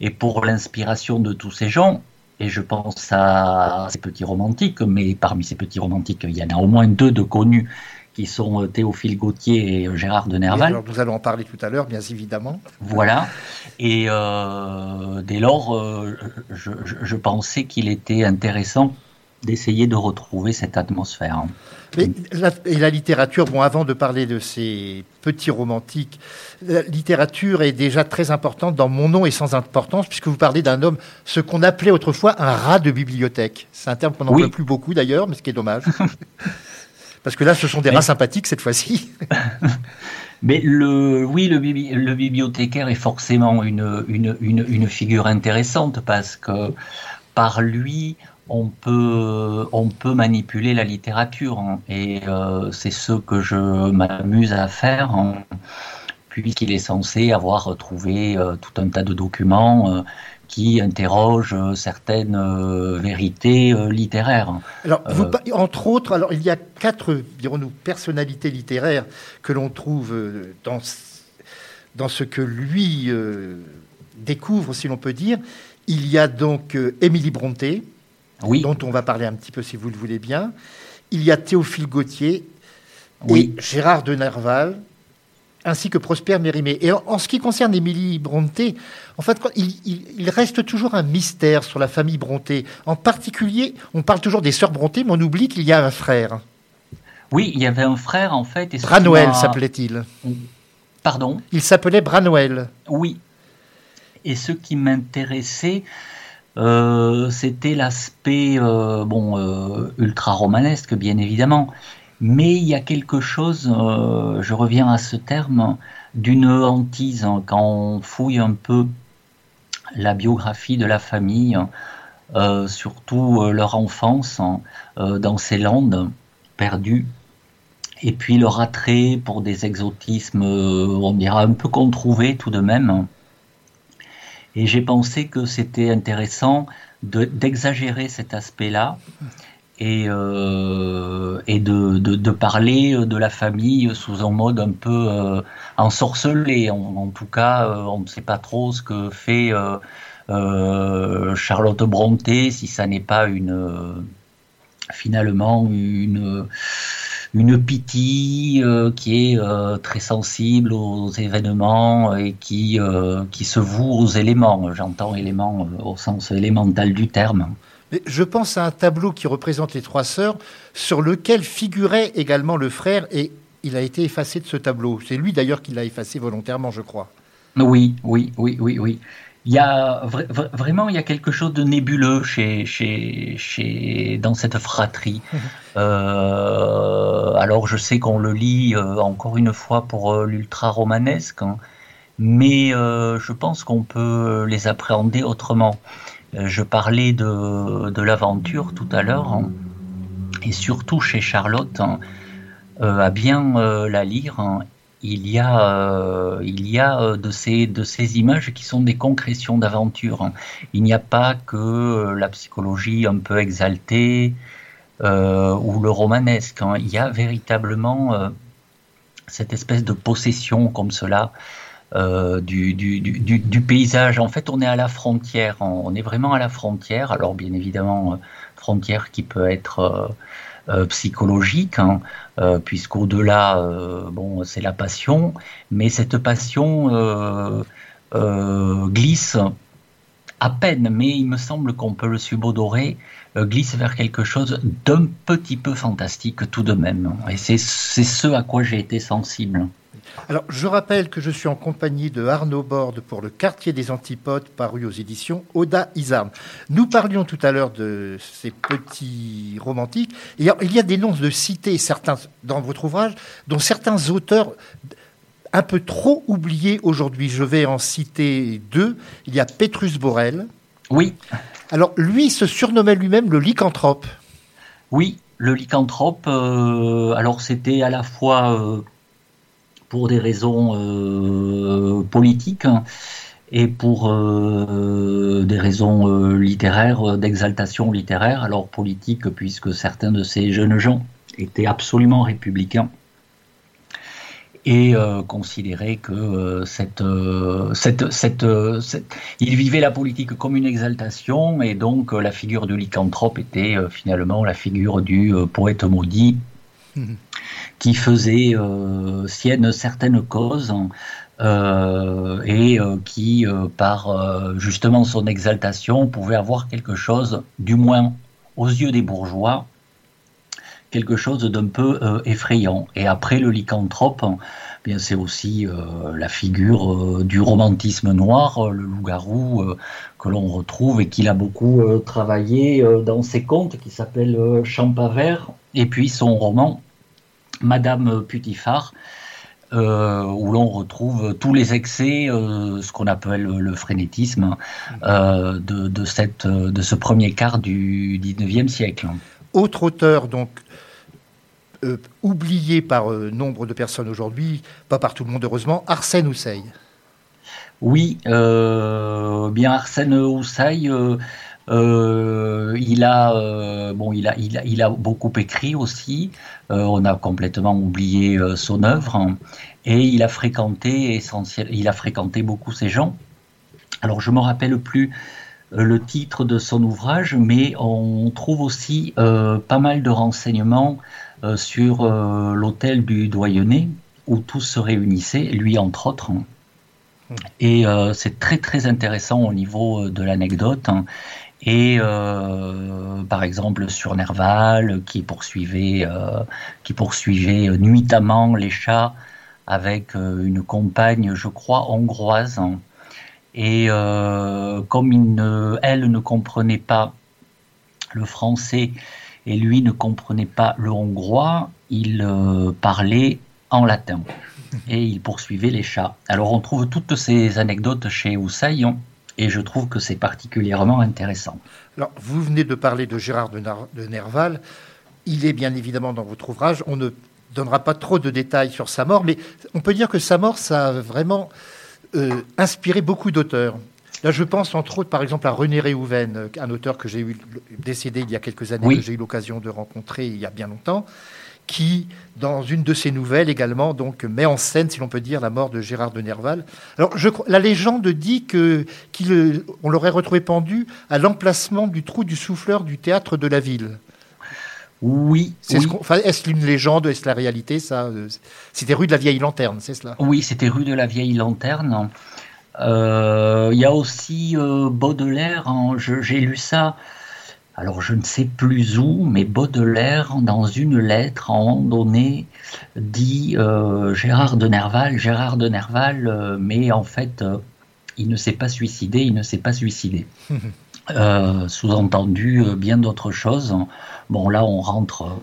et pour l'inspiration de tous ces gens, et je pense à ces petits romantiques, mais parmi ces petits romantiques, il y en a au moins deux de connus qui sont euh, Théophile Gautier et euh, Gérard de Nerval.
nous allons en parler tout à l'heure, bien évidemment.
Voilà. Et euh, dès lors, je, pensais qu'il était intéressant d'essayer de retrouver cette atmosphère.
Mais la, et la littérature, bon, avant de parler de ces petits romantiques, la littérature est déjà très importante dans Mon nom et sans importance, puisque vous parlez d'un homme, ce qu'on appelait autrefois un rat de bibliothèque. C'est un terme qu'on n'emploie plus beaucoup d'ailleurs, mais ce qui est dommage. Parce que là, ce sont des rats sympathiques cette fois-ci.
Mais le, oui, le, le, bibliothécaire est forcément une, une, une, figure intéressante parce que par lui, on peut, on peut manipuler la littérature. Hein. et euh, c'est ce que je m'amuse à faire, hein, puisqu'il est censé avoir trouvé euh, tout un tas de documents. Euh, qui interroge euh, certaines euh, vérités euh, littéraires.
Alors, entre autres, alors il y a quatre, dirons-nous, personnalités littéraires que l'on trouve dans, dans ce que lui découvre, si l'on peut dire. Il y a donc Émilie Bronté, oui. dont on va parler un petit peu si vous le voulez bien. Il y a Théophile Gautier et Gérard de Nerval, ainsi que Prosper Mérimée. Et en, ce qui concerne Émilie Bronté, en fait, il, reste toujours un mystère sur la famille Bronté. En particulier, on parle toujours des sœurs Bronté, mais on oublie qu'il y a un frère.
Oui, il y avait un frère, en fait.
Branoël s'appelait-il.
Pardon
Il s'appelait Branoël.
Oui. Et ce qui m'intéressait, euh, c'était l'aspect euh, bon euh, ultra romanesque, bien évidemment, mais il y a quelque chose, euh, je reviens à ce terme, d'une hantise quand on fouille un peu la biographie de la famille, euh, surtout euh, leur enfance hein, dans ces landes perdues, et puis leur attrait pour des exotismes, on dira un peu controuvés tout de même. Et j'ai pensé que c'était intéressant d'exagérer cet aspect-là et, euh, et de, parler de la famille sous un mode un peu euh, ensorcelé. En, tout cas, euh, on ne sait pas trop ce que fait Charlotte Bronté, si ça n'est pas une finalement une une pitié qui est très sensible aux événements et qui qui se voue aux éléments. J'entends éléments au sens élémental du terme.
Je pense à un tableau qui représente les trois sœurs, sur lequel figurait également le frère, et il a été effacé de ce tableau. C'est lui d'ailleurs qui l'a effacé volontairement, je crois.
Oui, oui, oui, oui, oui. Il y a vraiment il y a quelque chose de nébuleux chez, chez, chez dans cette fratrie. Euh, alors je sais qu'on le lit euh, encore une fois pour euh, l'ultra romanesque, hein, mais je pense qu'on peut les appréhender autrement. Je parlais de, l'aventure tout à l'heure, hein, et surtout chez Charlotte. Hein, euh, à bien euh, la lire, hein, il y a, euh, de, ces, de ces images qui sont des concrétions d'aventure. Il n'y a pas que la psychologie un peu exaltée ou le romanesque. Il y a véritablement cette espèce de possession comme cela du, du, paysage. En fait, on est à la frontière. On est vraiment à la frontière. Alors, bien évidemment, frontière qui peut être euh, psychologique, hein, euh, puisqu'au-delà, euh, bon, c'est la passion, mais cette passion glisse à peine, mais il me semble qu'on peut le subodorer, glisse vers quelque chose d'un petit peu fantastique tout de même. Et c'est ce à quoi j'ai été sensible.
Alors, je rappelle que je suis en compagnie de Arnaud Borde pour le Quartier des Antipodes, paru aux éditions Oda Isarn. Nous parlions tout à l'heure de ces petits romantiques. il y a des noms de cités, certains dans votre ouvrage, dont certains auteurs un peu trop oubliés aujourd'hui. Je vais en citer deux. Il y a Petrus Borel.
Oui.
Alors, lui se surnommait lui-même le lycanthrope.
Oui, le lycanthrope. Euh, alors, c'était à la fois. Euh, pour des raisons euh, politiques et pour euh, des raisons euh, littéraires, d'exaltation littéraire. Alors politique, puisque certains de ces jeunes gens étaient absolument républicains et considéraient que cette, cette, cette, il vivait la politique comme une exaltation et donc la figure du lycanthrope était finalement la figure du poète maudit. Qui faisait euh, sienne certaines causes euh, et euh, qui, par justement son exaltation, pouvait avoir quelque chose, du moins aux yeux des bourgeois, quelque chose d'un peu effrayant. Et après le lycanthrope, eh bien c'est aussi la figure du romantisme noir, le loup-garou que l'on retrouve et qu'il a beaucoup travaillé dans ses contes qui s'appelle Champavert et puis son roman Madame Putifar, euh, où l'on retrouve tous les excès, euh, ce qu'on appelle le frénétisme, euh, de, cette, de ce premier quart du 19e siècle.
Autre auteur, donc, oublié par nombre de personnes aujourd'hui, pas par tout le monde heureusement, Arsène Houssaye.
Oui, bien Arsène Houssaye euh, il a euh, bon, il a, il a, beaucoup écrit aussi. Euh, on a complètement oublié son œuvre hein. et il a fréquenté essentiel, il a fréquenté beaucoup ces gens. Alors je me rappelle plus le titre de son ouvrage, mais on trouve aussi pas mal de renseignements sur l'hôtel du Doyenné où tous se réunissaient, lui entre autres. Hein. Mmh. Et c'est très très intéressant au niveau de l'anecdote. Hein et euh, par exemple sur Nerval qui poursuivait, euh, qui poursuivait nuitamment les chats avec euh, une compagne, je crois, hongroise. Et comme elle ne comprenait pas le français et lui ne comprenait pas le hongrois, il parlait en latin et il poursuivait les chats. Alors on trouve toutes ces anecdotes chez Houssaillon et je trouve que c'est particulièrement intéressant.
Alors, vous venez de parler de Gérard de, Nerval. Il est bien évidemment dans votre ouvrage. On ne donnera pas trop de détails sur sa mort, mais on peut dire que sa mort, ça a vraiment euh, inspiré beaucoup d'auteurs. Là, je pense entre autres, par exemple, à René Réhouven, un auteur que j'ai eu décédé il y a quelques années, que j'ai eu l'occasion de rencontrer il y a bien longtemps. qui, dans une de ses nouvelles également, donc met en scène, si l'on peut dire, la mort de Gérard de Nerval. Alors, je, la légende dit que qu'on l'aurait retrouvé pendu à l'emplacement du trou du souffleur du théâtre de la ville.
Oui.
Est-ce une légende Est-ce la réalité ça C'était rue de la Vieille Lanterne, c'est cela?
Oui, c'était rue de la Vieille Lanterne. Euh, il y a aussi euh, Baudelaire, hein, j'ai lu ça, alors je ne sais plus où, mais Baudelaire, dans une lettre, à un moment donné, dit euh, Gérard de Nerval, Gérard de Nerval, mais en fait, il ne s'est pas suicidé, il ne s'est pas suicidé. Sous-entendu, bien d'autres choses. Bon, là, on rentre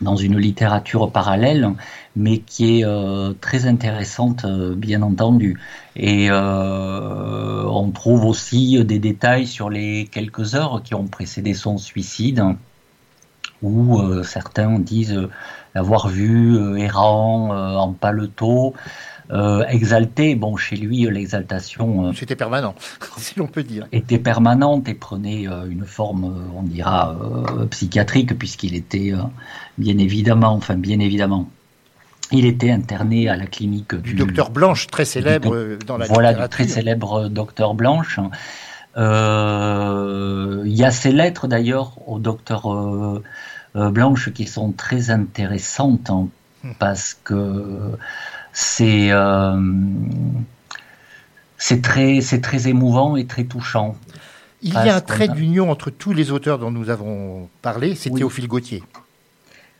dans une littérature parallèle, mais qui est euh, très intéressante, euh, bien entendu. Et euh, on trouve aussi des détails sur les quelques heures qui ont précédé son suicide, où certains disent l'avoir vu errant en paletot, exalté. Bon, chez lui, l'exaltation.
C'était permanent, si l'on peut dire.
Était permanente et prenait une forme, on dira, psychiatrique, puisqu'il était, bien évidemment, enfin, bien évidemment, il était interné à la clinique
du, docteur Blanche, très célèbre dans la
Voilà, du très célèbre docteur Blanche. Euh, il y a ces lettres d'ailleurs au docteur Blanche qui sont très intéressantes hein, hmm. parce que c'est euh, c'est très, très émouvant et très touchant.
Il y a un trait d'union entre tous les auteurs dont nous avons parlé, c'est Théophile Gautier.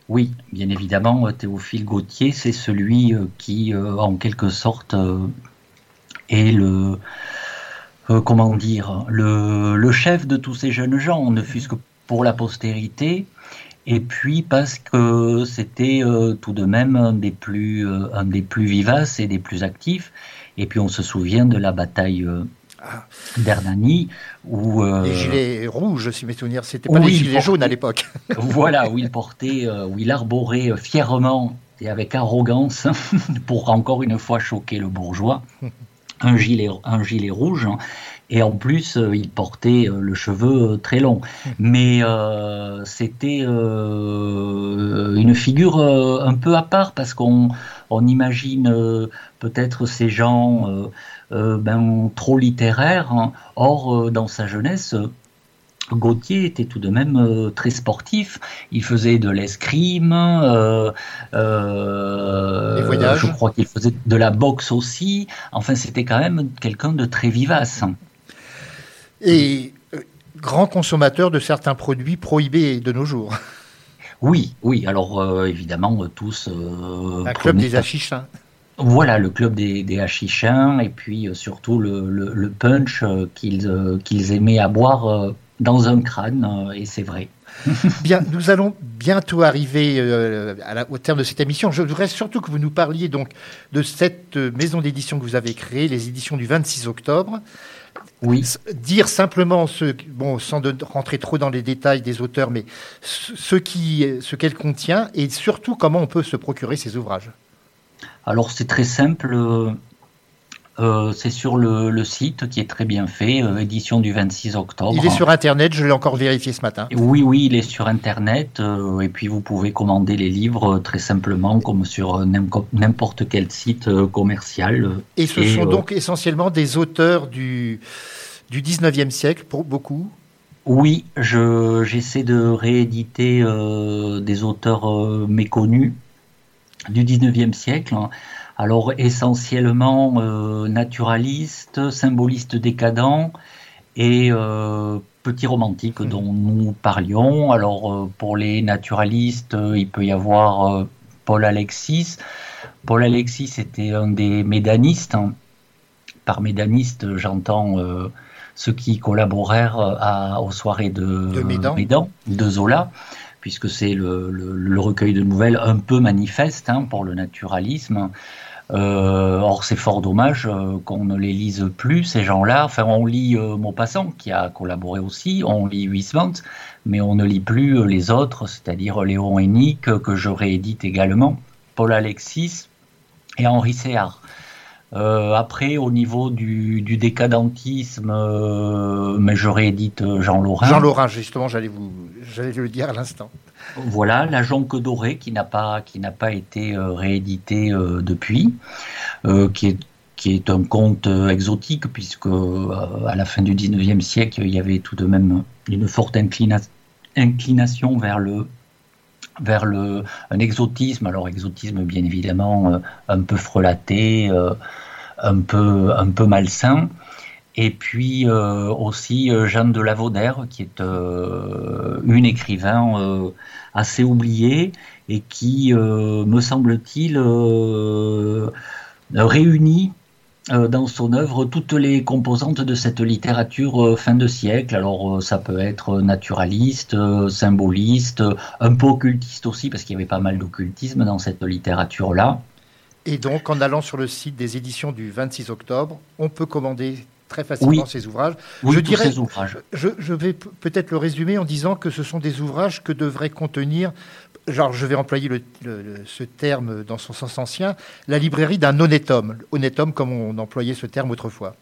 Oui, bien évidemment, Théophile Gautier, c'est celui euh, qui, euh, en quelque sorte, est le, comment dire, le, chef de tous ces jeunes gens, ne fût-ce que pour la postérité, et puis parce que c'était euh, tout de même un des, plus, euh, vivaces et des plus actifs. Et puis on se souvient de la bataille euh, ah. d'Hernani. Où,
les gilets rouges, si mes souvenirs, c'était pas les gilets jaunes à l'époque.
voilà, où il portait, où il arborait fièrement et avec arrogance, pour encore une fois choquer le bourgeois, un gilet, un gilet rouge. Et en plus, euh, il portait euh, le cheveu euh, très long. Mais c'était une figure un peu à part parce qu'on on imagine peut-être ces gens ben, trop littéraires. Hein. Or, dans sa jeunesse, Gauthier était tout de même très sportif. Il faisait de l'escrime. Euh, je crois qu'il faisait de la boxe aussi. Enfin, c'était quand même quelqu'un de très vivace
et euh, grand consommateur de certains produits prohibés de nos jours.
Oui, oui. Alors euh, évidemment, euh, tous.
Un club des achichins.
Voilà, le club des, des et puis surtout le, punch qu'ils qu'ils aimaient à boire dans un crâne, et c'est vrai.
Bien, nous allons bientôt arriver au terme de cette émission. Je voudrais surtout que vous nous parliez donc de cette maison d'édition que vous avez créée, les éditions du 26 octobre.
Oui.
Dire simplement, ce, bon, sans de rentrer trop dans les détails des auteurs, mais ce ce qu'elle contient et surtout comment on peut se procurer ces ouvrages.
Alors c'est très simple. Euh, c'est sur le, site qui est très bien fait, euh, édition du 26 octobre.
Il est sur Internet, je l'ai encore vérifié ce matin.
Oui, oui, il est sur Internet. Euh, et puis vous pouvez commander les livres très simplement, comme sur n'importe quel site commercial.
Et ce sont donc essentiellement des auteurs du, du 19e siècle, pour beaucoup?
Oui, j'essaie de rééditer des auteurs méconnus du 19e siècle. Hein. Alors essentiellement euh, naturaliste, symboliste décadent et euh, petit romantique hmm. dont nous parlions. Alors euh, pour les naturalistes, il peut y avoir Paul Alexis. Paul Alexis était un des médanistes. Hein. Par médaniste, j'entends ceux qui collaborèrent à, aux soirées de,
de Médan.
de Zola puisque c'est le, recueil de nouvelles un peu manifeste hein, pour le naturalisme. Euh, or, c'est fort dommage euh, qu'on ne les lise plus, ces gens-là. Enfin, on lit euh, Maupassant, qui a collaboré aussi, on lit Huysmans, mais on ne lit plus les autres, c'est-à-dire Léon Hennick, que je réédite également, Paul Alexis et Henri Séard. Euh, après, au niveau du, du décadentisme, euh, mais je réédite euh, Jean Lorrain.
Jean Lorrain, justement, j'allais vous, j'allais le dire à l'instant.
Voilà, La Jonque dorée qui n'a pas, qui n'a pas été euh, réédité euh, depuis, qui est qui est un conte exotique puisque à la fin du 19e siècle, il y avait tout de même une forte inclina- inclination vers le vers un exotisme. Alors exotisme bien évidemment euh, un peu frelaté, euh, un peu malsain. Et puis euh, aussi Jeanne de Lavaudère, qui est une écrivain assez oubliée et qui, me semble-t-il, réunit dans son œuvre toutes les composantes de cette littérature euh, fin de siècle. Alors euh, ça peut être naturaliste, euh, symboliste, euh, un peu occultiste aussi, parce qu'il y avait pas mal d'occultisme dans cette littérature-là.
Et donc, en allant sur le site des éditions du 26 octobre, on peut commander très facilement
Oui.
ces ouvrages.
Oui,
je dirais,
ces ouvrages.
Je, je vais peut-être le résumer en disant que ce sont des ouvrages que devrait contenir, genre je vais employer le- ce terme dans son sens ancien, la librairie d'un honnête homme. Honnête homme comme on employait ce terme autrefois.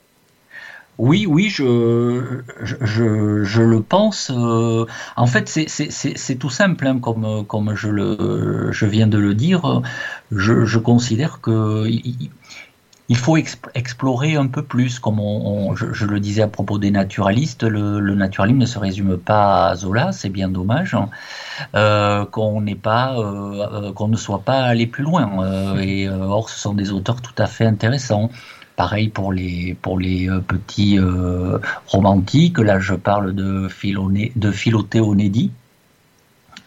Oui, oui, je, je, je, je le pense. euh, en fait, c'est- tout simple, hein, comme, comme je, le, je viens de le dire. Je, je considère que il, il faut exp- explorer un peu plus. Comme je, le disais à propos des naturalistes, le, naturalisme ne se résume pas à Zola, c'est bien dommage hein, euh, euh, euh, qu'on ne soit pas allé plus loin. et or, ce sont des auteurs tout à fait intéressants. Pareil pour les, petits romantiques. Là, je parle de, Philoné, de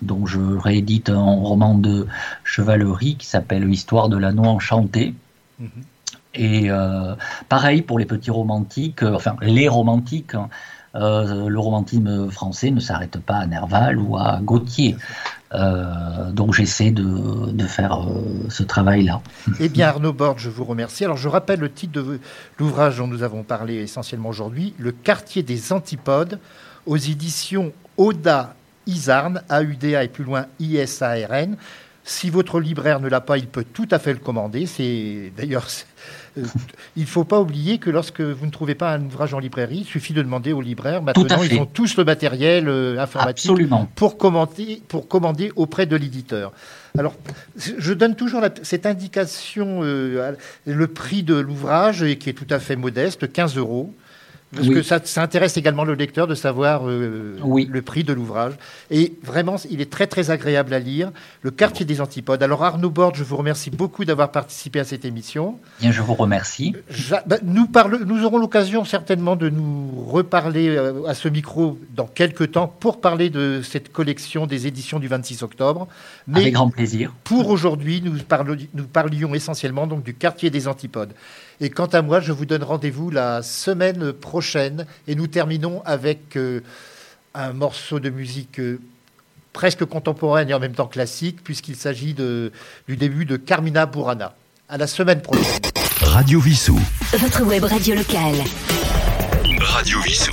dont je réédite un roman de chevalerie qui s'appelle Histoire de l'anneau enchanté. Et euh, pareil pour les petits romantiques, euh, enfin les romantiques, hein, euh, le romantisme français ne s'arrête pas à Nerval ou à Gautier. Euh, donc j'essaie de, de faire ce travail-là.
Eh bien, Arnaud Borde, je vous remercie. Alors, je rappelle le titre de l'ouvrage dont nous avons parlé essentiellement aujourd'hui, Le quartier des antipodes, aux éditions Oda Isarn, A-U-D-A et plus loin I-S-A-R-N. Si votre libraire ne l'a pas, il peut tout à fait le commander. C'est d'ailleurs, euh, il ne faut pas oublier que lorsque vous ne trouvez pas un ouvrage en librairie, il suffit de demander au libraire. Maintenant, ils ont tous le matériel euh, informatique
Absolument.
pour commenter, pour commander auprès de l'éditeur. Alors, je donne toujours la- cette indication, euh, le prix de l'ouvrage, qui est tout à fait modeste, 15 euros. Parce
Oui.
que ça, ça intéresse également le lecteur de savoir euh,
Oui.
le prix de l'ouvrage. Et vraiment, il est très très agréable à lire. Le quartier des antipodes. Alors Arnaud Borde, je vous remercie beaucoup d'avoir participé à cette émission.
Bien, je vous remercie.
Bah, nous, parle- nous aurons l'occasion certainement de nous reparler euh, à ce micro dans quelques temps pour parler de cette collection des éditions du 26 octobre. Mais
Avec grand plaisir.
pour aujourd'hui, nous, nous parlions essentiellement donc du quartier des antipodes. Et quant à moi, je vous donne rendez-vous la semaine prochaine et nous terminons avec euh, un morceau de musique euh, presque contemporaine et en même temps classique puisqu'il s'agit de- du début de Carmina Burana. À la semaine prochaine.
Radio Vissou.
Votre web radio locale. Radio Vissou.